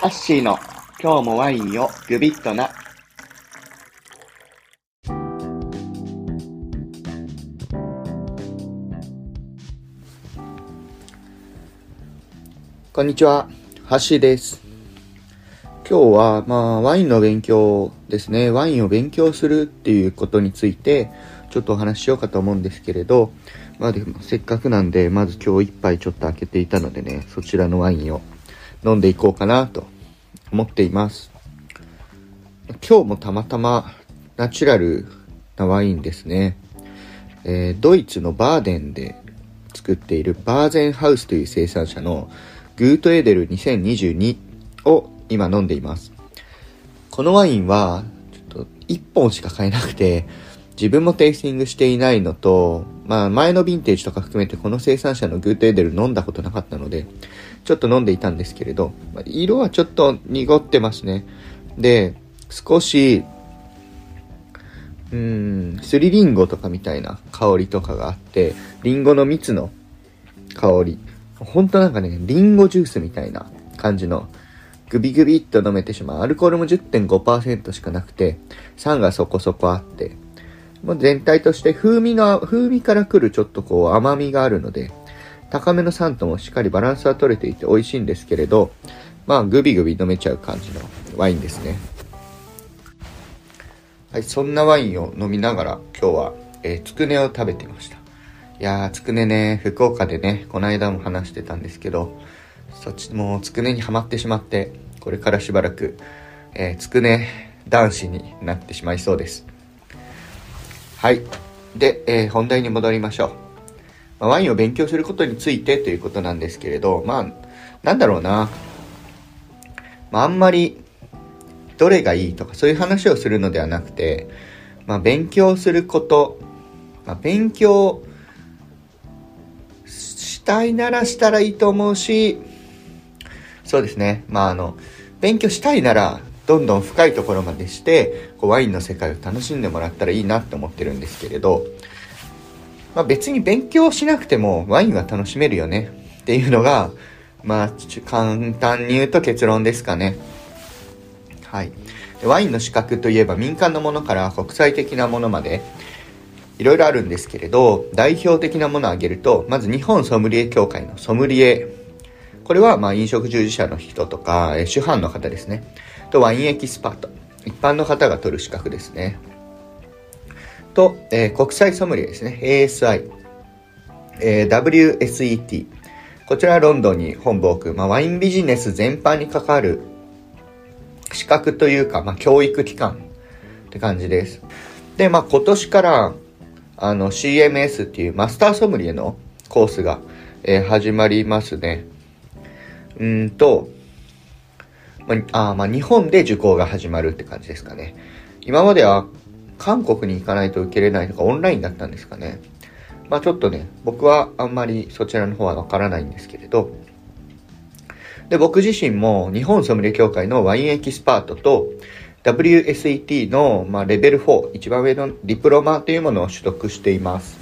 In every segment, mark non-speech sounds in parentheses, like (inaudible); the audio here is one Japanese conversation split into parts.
ハッシーの今日もワインをグビッとな。こんにちは、ハッシーです。今日は、まあ、ワインの勉強ですね。ワインを勉強するっていうことについて、ちょっとお話ししようかと思うんですけれど、まあでも、せっかくなんで、まず今日一杯ちょっと開けていたのでね、そちらのワインを飲んでいこうかなと思っています。今日もたまたまナチュラルなワインですね。えー、ドイツのバーデンで作っているバーゼンハウスという生産者のグートエデル2022を今飲んでいます。このワインはちょっと1本しか買えなくて自分もテイスティングしていないのと、まあ前のヴィンテージとか含めてこの生産者のグーテーデル飲んだことなかったので、ちょっと飲んでいたんですけれど、色はちょっと濁ってますね。で、少し、うん、すりりんごとかみたいな香りとかがあって、りんごの蜜の香り。ほんとなんかね、りんごジュースみたいな感じの、グビグビっと飲めてしまう。アルコールも10.5%しかなくて、酸がそこそこあって、もう全体として風味の、風味から来るちょっとこう甘みがあるので、高めの酸ともしっかりバランスは取れていて美味しいんですけれど、まあグビグビ飲めちゃう感じのワインですね。はい、そんなワインを飲みながら今日は、えー、つくねを食べてました。いやー、つくねね、福岡でね、この間も話してたんですけど、そっちもつくねにはまってしまって、これからしばらく、えー、つくね男子になってしまいそうです。はい。で、えー、本題に戻りましょう。まあ、ワインを勉強することについてということなんですけれど、まあ、なんだろうな。まあ、あんまり、どれがいいとかそういう話をするのではなくて、まあ、勉強すること、まあ、勉強したいならしたらいいと思うし、そうですね。まあ、あの、勉強したいなら、どんどん深いところまでしてこうワインの世界を楽しんでもらったらいいなって思ってるんですけれど、まあ、別に勉強しなくてもワインは楽しめるよねっていうのが、まあ、簡単に言うと結論ですかね。はい。ワインの資格といえば民間のものから国際的なものまでいろいろあるんですけれど、代表的なものを挙げると、まず日本ソムリエ協会のソムリエ。これはまあ飲食従事者の人とか、主犯の方ですね。とワインエキスパート。一般の方が取る資格ですね。と、えー、国際ソムリエですね。ASI。えー、WSET。こちらはロンドンに本部を置く、まあ、ワインビジネス全般に関わる資格というか、まあ、教育機関って感じです。で、まあ、今年から、あの、CMS っていうマスターソムリエのコースが、えー、始まりますね。うんと、まあ、あまあ、日本で受講が始まるって感じですかね。今までは韓国に行かないと受けれないとかオンラインだったんですかね。まあちょっとね、僕はあんまりそちらの方はわからないんですけれど、で、僕自身も日本ソムリエ協会のワインエキスパートと WSET の、まあ、レベル4、一番上のディプロマというものを取得しています。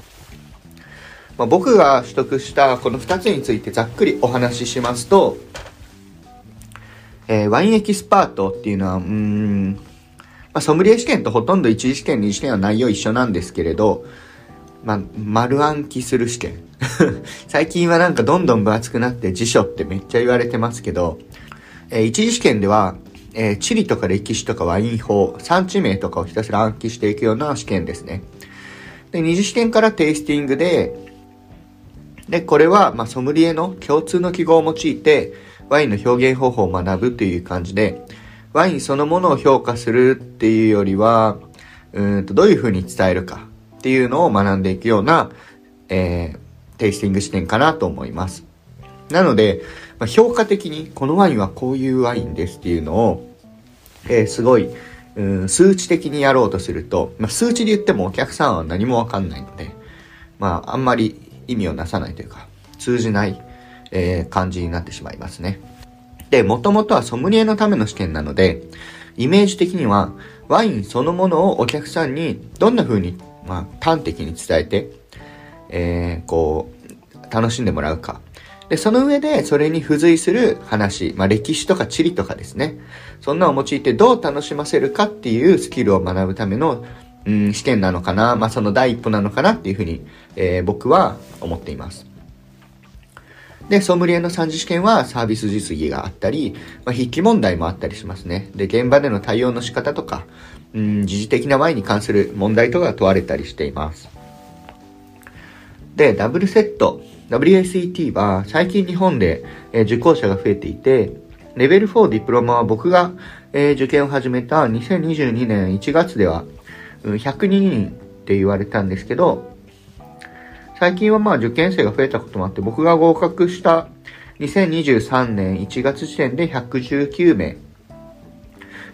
まあ、僕が取得したこの2つについてざっくりお話ししますと、えー、ワインエキスパートっていうのは、うん、まあ、ソムリエ試験とほとんど一次試験、二次試験は内容一緒なんですけれど、まあ、丸暗記する試験。(laughs) 最近はなんかどんどん分厚くなって辞書ってめっちゃ言われてますけど、えー、一次試験では、えー、地理とか歴史とかワイン法、産地名とかをひたすら暗記していくような試験ですね。で、二次試験からテイスティングで、で、これは、まあ、ソムリエの共通の記号を用いて、ワインの表現方法を学ぶという感じで、ワインそのものを評価するっていうよりは、うんとどういう風に伝えるかっていうのを学んでいくような、えー、テイスティング視点かなと思います。なので、まあ、評価的にこのワインはこういうワインですっていうのを、えー、すごい、うん、数値的にやろうとすると、まあ、数値で言ってもお客さんは何もわかんないので、まあ、あんまり意味をなさないというか、通じないえー、感じになってしまいますね。で、もともとはソムリエのための試験なので、イメージ的には、ワインそのものをお客さんにどんな風に、まあ、端的に伝えて、えー、こう、楽しんでもらうか。で、その上で、それに付随する話、まあ、歴史とか地理とかですね。そんなを用いてどう楽しませるかっていうスキルを学ぶための、うん、試験なのかな、まあ、その第一歩なのかなっていうふうに、えー、僕は思っています。で、ソムリエの三次試験はサービス実技があったり、まあ、筆記問題もあったりしますね。で、現場での対応の仕方とか、うん、時事的なワインに関する問題とか問われたりしています。で、ダブルセット、WSET は最近日本で、え、受講者が増えていて、レベル4ディプロマは僕が、え、受験を始めた2022年1月では、うん、102人って言われたんですけど、最近はまあ受験生が増えたこともあって、僕が合格した2023年1月時点で119名。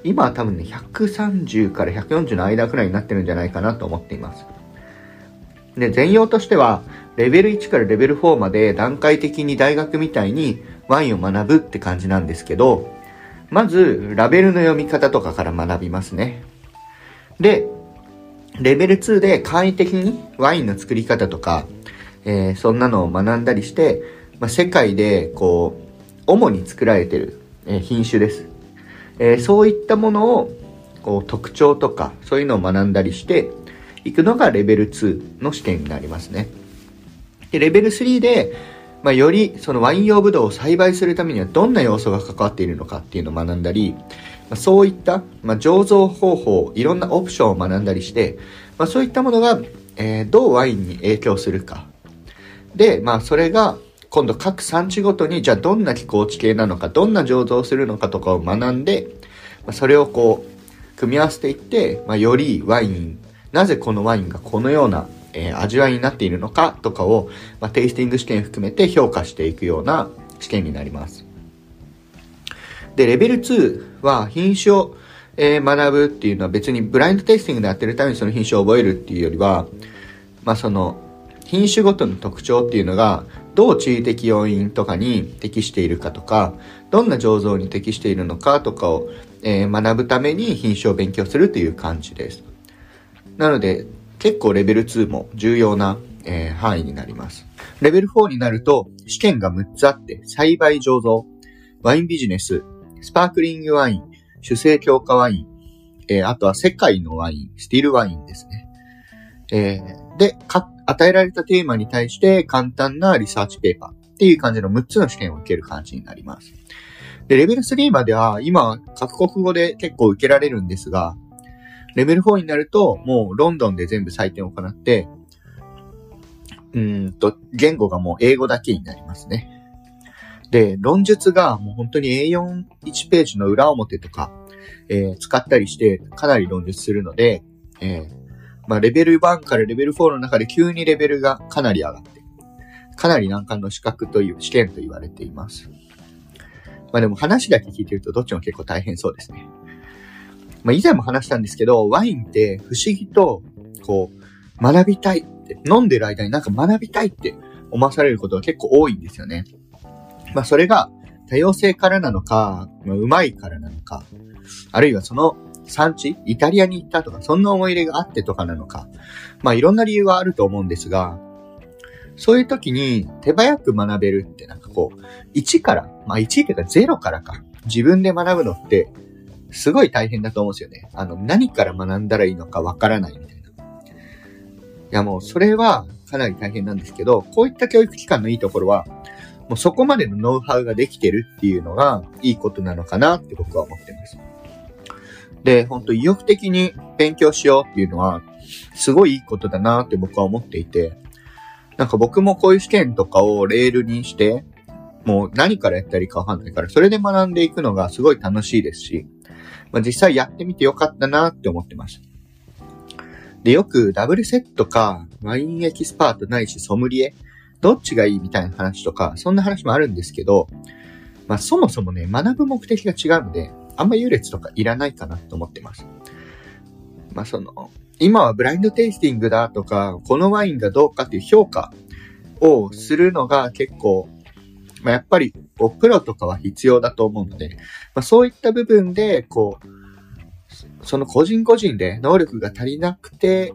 今は多分ね、130から140の間くらいになってるんじゃないかなと思っています。で、全容としては、レベル1からレベル4まで段階的に大学みたいにワインを学ぶって感じなんですけど、まず、ラベルの読み方とかから学びますね。で、レベル2で簡易的にワインの作り方とか、えー、そんなのを学んだりして、まあ、世界でこう、主に作られてる、えー、品種です。えー、そういったものをこう特徴とかそういうのを学んだりしていくのがレベル2の試験になりますね。で、レベル3で、まあ、よりそのワイン用ブドウを栽培するためにはどんな要素が関わっているのかっていうのを学んだり、まあ、そういった、まあ、醸造方法、いろんなオプションを学んだりして、まあ、そういったものが、えー、どうワインに影響するか。で、まあ、それが、今度各産地ごとに、じゃあどんな気候地形なのか、どんな醸造するのかとかを学んで、まあ、それをこう、組み合わせていって、まあ、よりワイン、なぜこのワインがこのようなえー、味わいになっているのかとかを、まあ、テイスティング試験含めて評価していくような試験になります。で、レベル2は品種を、え、学ぶっていうのは別にブラインドテイスティングでやってるためにその品種を覚えるっていうよりは、まあその品種ごとの特徴っていうのがどう地理的要因とかに適しているかとか、どんな醸造に適しているのかとかを、えー、学ぶために品種を勉強するという感じです。なので、結構レベル2も重要な、えー、範囲になります。レベル4になると試験が6つあって、栽培醸造、ワインビジネス、スパークリングワイン、主成強化ワイン、えー、あとは世界のワイン、スティールワインですね。えー、で、与えられたテーマに対して簡単なリサーチペーパーっていう感じの6つの試験を受ける感じになります。で、レベル3までは今、各国語で結構受けられるんですが、レベル4になると、もうロンドンで全部採点を行って、うんと、言語がもう英語だけになりますね。で、論述がもう本当に A41 ページの裏表とか、えー、使ったりしてかなり論述するので、えー、まあ、レベル1からレベル4の中で急にレベルがかなり上がって、かなり難関の資格という試験と言われています。まあでも話だけ聞いてるとどっちも結構大変そうですね。まあ、以前も話したんですけど、ワインって不思議と、こう、学びたいって、飲んでる間になんか学びたいって思わされることが結構多いんですよね。まあ、それが多様性からなのか、ま、うまいからなのか、あるいはその産地、イタリアに行ったとか、そんな思い入れがあってとかなのか、まあいろんな理由はあると思うんですが、そういう時に手早く学べるってなんかこう、1から、まあ1っていうか0からか、自分で学ぶのってすごい大変だと思うんですよね。あの、何から学んだらいいのかわからないみたいな。いやもう、それはかなり大変なんですけど、こういった教育機関のいいところは、もうそこまでのノウハウができてるっていうのがいいことなのかなって僕は思ってます。で、本当意欲的に勉強しようっていうのは、すごいいいことだなって僕は思っていて、なんか僕もこういう試験とかをレールにして、もう何からやったらいいかわかんないから、それで学んでいくのがすごい楽しいですし、まあ、実際やってみてよかったなって思ってます。で、よくダブルセットか、ワインエキスパートないしソムリエ、どっちがいいみたいな話とか、そんな話もあるんですけど、まあそもそもね、学ぶ目的が違うので、あんま優劣とかいらないかなと思ってます。まあその、今はブラインドテイスティングだとか、このワインがどうかっていう評価をするのが結構まあ、やっぱり、こう、プロとかは必要だと思うので、まあ、そういった部分で、こう、その個人個人で能力が足りなくて、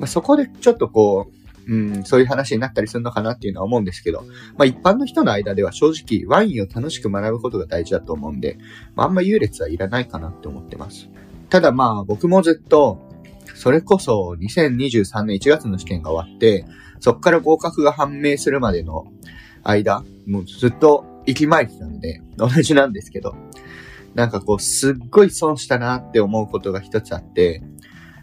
まあ、そこでちょっとこう、うん、そういう話になったりするのかなっていうのは思うんですけど、まあ一般の人の間では正直ワインを楽しく学ぶことが大事だと思うんで、まああんま優劣はいらないかなって思ってます。ただまあ僕もずっと、それこそ2023年1月の試験が終わって、そっから合格が判明するまでの間、もうずっと行きまいてたので、同じなんですけど、なんかこう、すっごい損したなって思うことが一つあって、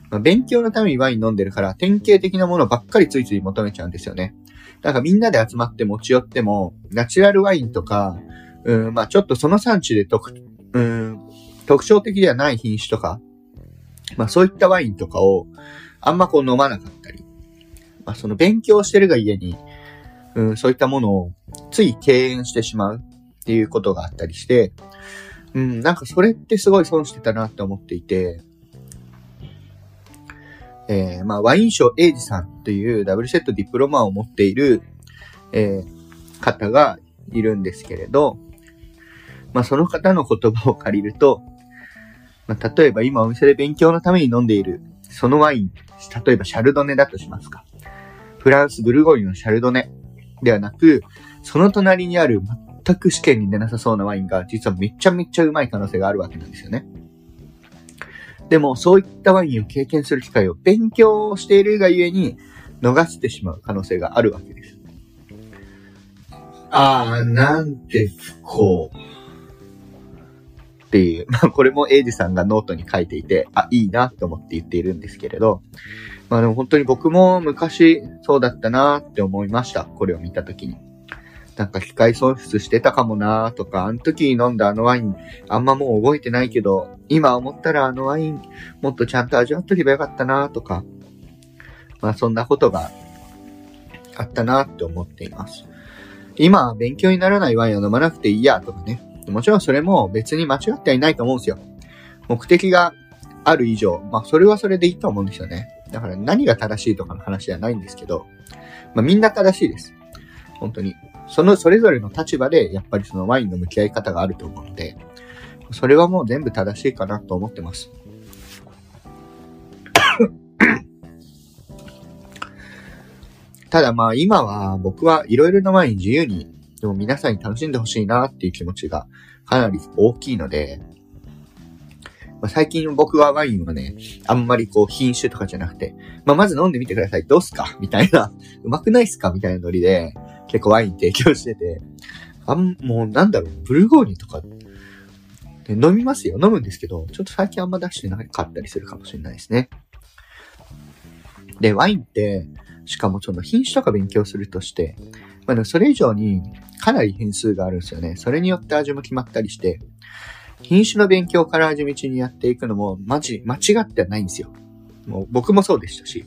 まあ、勉強のためにワイン飲んでるから、典型的なものばっかりついつい求めちゃうんですよね。なんかみんなで集まって持ち寄っても、ナチュラルワインとか、うん、まあちょっとその産地で特、うん、特徴的ではない品種とか、まあそういったワインとかを、あんまこう飲まなかったり、まあその勉強してるが家に、うん、そういったものをつい敬遠してしまうっていうことがあったりして、うん、なんかそれってすごい損してたなって思っていて、えー、まあ、ワイン賞エイジさんというダブルセットディプロマを持っている、えー、方がいるんですけれど、まあ、その方の言葉を借りると、まあ、例えば今お店で勉強のために飲んでいる、そのワイン、例えばシャルドネだとしますか。フランス、ブルゴーニュのシャルドネではなく、その隣にある全く試験に出なさそうなワインが、実はめちゃめちゃうまい可能性があるわけなんですよね。でも、そういったワインを経験する機会を勉強しているがゆえに、逃してしまう可能性があるわけです。ああ、なんて不幸。っていう、(laughs) まあこれもエイジさんがノートに書いていて、あ、いいなと思って言っているんですけれど、まあでも本当に僕も昔そうだったなって思いました。これを見たときに。なんか機械損失してたかもなとか、あの時飲んだあのワイン、あんまもう覚えてないけど、今思ったらあのワイン、もっとちゃんと味わっとけばよかったなとか、まあそんなことがあったなって思っています。今、勉強にならないワインを飲まなくていいやとかね。もちろんそれも別に間違ってはいないと思うんですよ。目的がある以上、まあそれはそれでいいと思うんですよね。だから何が正しいとかの話ではないんですけど、まあみんな正しいです。本当に。そのそれぞれの立場で、やっぱりそのワインの向き合い方があると思うので、それはもう全部正しいかなと思ってます。(coughs) ただまあ今は僕はいろいろなワイン自由に、でも皆さんに楽しんでほしいなっていう気持ちがかなり大きいので、まあ、最近僕はワインはね、あんまりこう品種とかじゃなくて、まあまず飲んでみてください。どうすか？みたいな、うまくないっすか？みたいなノリで、結構ワイン提供してて、あん、もうなんだろう、ブルゴーニュとか、飲みますよ。飲むんですけど、ちょっと最近あんま出してなかったりするかもしれないですね。で、ワインって、しかもその品種とか勉強するとして、まあそれ以上にかなり変数があるんですよね。それによって味も決まったりして、品種の勉強から味道にやっていくのも、マジ、間違ってはないんですよ。もう僕もそうでしたし。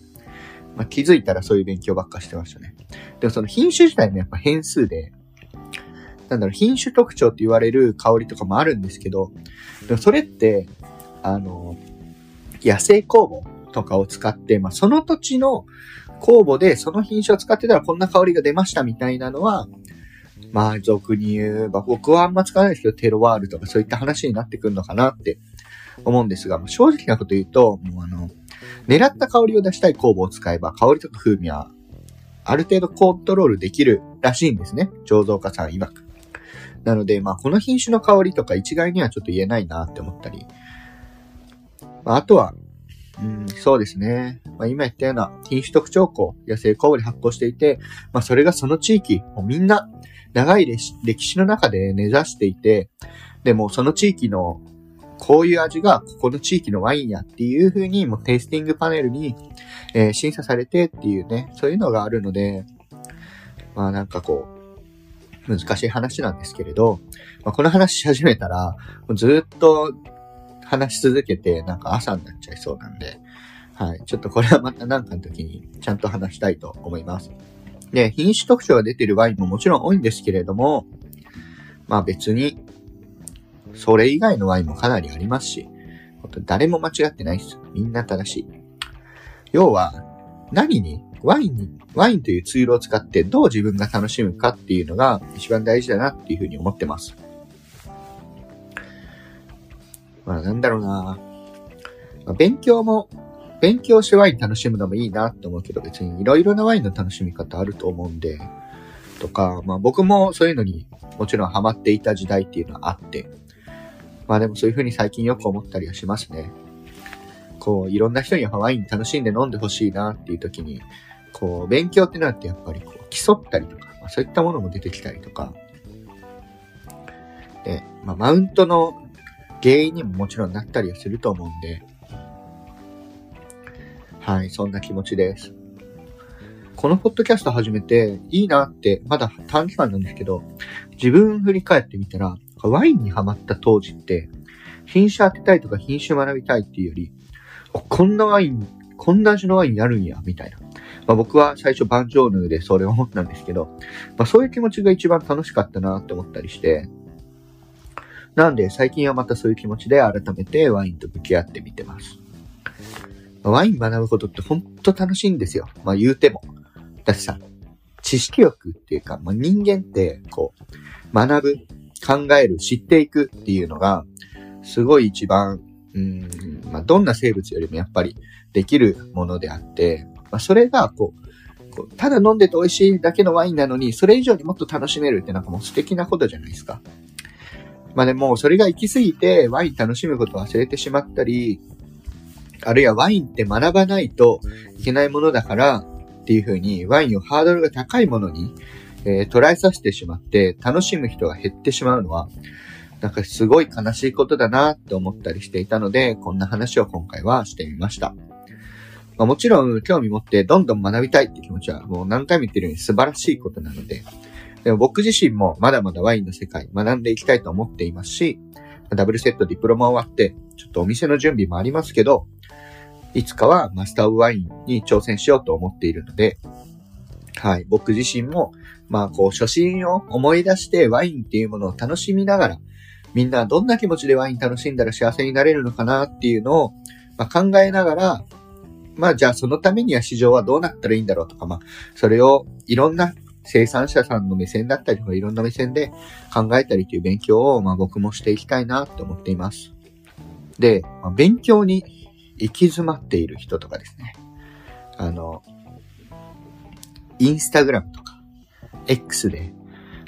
まあ、気づいたらそういう勉強ばっかしてましたね。でもその品種自体もやっぱ変数で、なんだろう、品種特徴って言われる香りとかもあるんですけど、でもそれって、あの、野生酵母とかを使って、まあ、その土地の酵母でその品種を使ってたらこんな香りが出ましたみたいなのは、まあ、俗に言えば、僕はあんま使わないですけど、テロワールとかそういった話になってくるのかなって思うんですが、正直なこと言うと、もうあの、狙った香りを出したい酵母を使えば、香りとか風味は、ある程度コントロールできるらしいんですね。醸造家さん曰く。なので、まあ、この品種の香りとか一概にはちょっと言えないなって思ったり。まあ、あとは、うん、そうですね。まあ、今言ったような品種特徴項、野生酵母で発酵していて、まあ、それがその地域、もうみんな、長い歴史の中で根ざしていて、でもその地域のこういう味がここの地域のワインやっていう風にもうテイスティングパネルに、えー、審査されてっていうね、そういうのがあるので、まあなんかこう、難しい話なんですけれど、まあ、この話し始めたら、もうずっと話し続けて、なんか朝になっちゃいそうなんで、はい。ちょっとこれはまた何かの時にちゃんと話したいと思います。で、品種特徴が出てるワインももちろん多いんですけれども、まあ別にそれ以外のワインもかなりありますし、本当誰も間違ってないです。みんな正しい。要は、何に、ワインに、ワインというツールを使ってどう自分が楽しむかっていうのが一番大事だなっていうふうに思ってます。まあなんだろうな、まあ、勉強も勉強してワイン楽しむのもいいなって思うけど、別にいろいろなワインの楽しみ方あると思うんで、とか、まあ僕もそういうのにもちろんハマっていた時代っていうのはあって、まあでもそういう風に最近よく思ったりはしますね。こう、いろんな人にハワイン楽しんで飲んでほしいなっていう時に、こう、勉強ってなってやっぱりこう、競ったりとか、まあ、そういったものも出てきたりとか、で、まあマウントの原因にももちろんなったりはすると思うんで、はい、そんな気持ちです。このポッドキャスト始めていいなって、まだ短期間なんですけど、自分振り返ってみたら、ワインにハマった当時って、品種当てたいとか品種学びたいっていうより、こんなワイン、こんな味のワインあるんや、みたいな。まあ、僕は最初バンジョーヌでそれを思ったんですけど、まあ、そういう気持ちが一番楽しかったなって思ったりして、なんで最近はまたそういう気持ちで改めてワインと向き合ってみてます。ワイン学ぶことってほんと楽しいんですよ。まあ言うても。だってさ、知識欲っていうか、まあ、人間ってこう、学ぶ、考える、知っていくっていうのが、すごい一番、うん、まあどんな生物よりもやっぱりできるものであって、まあそれがこう、こうただ飲んでて美味しいだけのワインなのに、それ以上にもっと楽しめるってなんかもう素敵なことじゃないですか。まあでも、それが行き過ぎてワイン楽しむことを忘れてしまったり、あるいはワインって学ばないといけないものだからっていうふうに、ワインをハードルが高いものに、えー、捉えさせてしまって、楽しむ人が減ってしまうのは、なんかすごい悲しいことだなって思ったりしていたので、こんな話を今回はしてみました。まあ、もちろん興味持ってどんどん学びたいって気持ちはもう何回も言ってるように素晴らしいことなので、でも僕自身もまだまだワインの世界学んでいきたいと思っていますし、ダブルセットディプロマ終わって、ちょっとお店の準備もありますけど、いつかはマスターオブワインに挑戦しようと思っているので、はい、僕自身も、まあこう初心を思い出してワインっていうものを楽しみながら、みんなどんな気持ちでワイン楽しんだら幸せになれるのかなっていうのを、まあ、考えながら、まあじゃあそのためには市場はどうなったらいいんだろうとか、まあそれをいろんな生産者さんの目線だったりとかいろんな目線で考えたりという勉強を、まあ、僕もしていきたいなって思っています。で、まあ、勉強に行き詰まっている人とかですね。あの、インスタグラムとか、X で、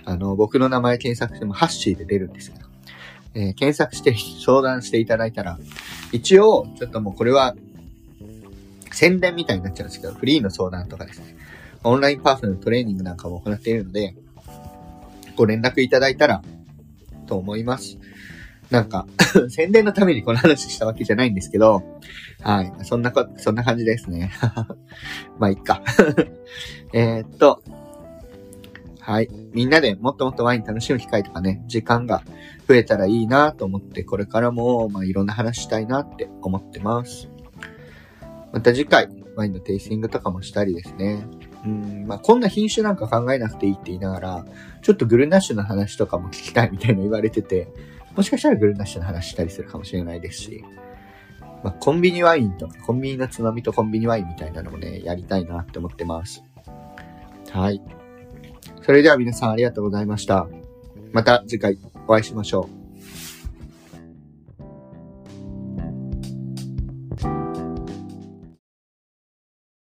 あの、僕の名前検索してもハッシーで出るんですけど、えー、検索して相談していただいたら、一応、ちょっともうこれは、宣伝みたいになっちゃうんですけど、フリーの相談とかですね。オンラインパーソナルトレーニングなんかも行っているので、ご連絡いただいたら、と思います。なんか (laughs) 宣伝のためにこの話したわけじゃないんですけど、はい。そんなこ、そんな感じですね。(laughs) まあ、いっか (laughs) えっと、はい。みんなでもっともっとワイン楽しむ機会とかね、時間が増えたらいいなと思って、これからも、まあ、いろんな話したいなって思ってます。また次回、ワインのテイスティングとかもしたりですね。うん、まあ、こんな品種なんか考えなくていいって言いながら、ちょっとグルナッシュの話とかも聞きたいみたいな言われてて、もしかしたらグルナッシュの話したりするかもしれないですし、まあ、コンビニワインとか、コンビニのつまみとコンビニワインみたいなのもね、やりたいなって思ってます。はい。それでは皆さんありがとうございました。また次回お会いしましょう。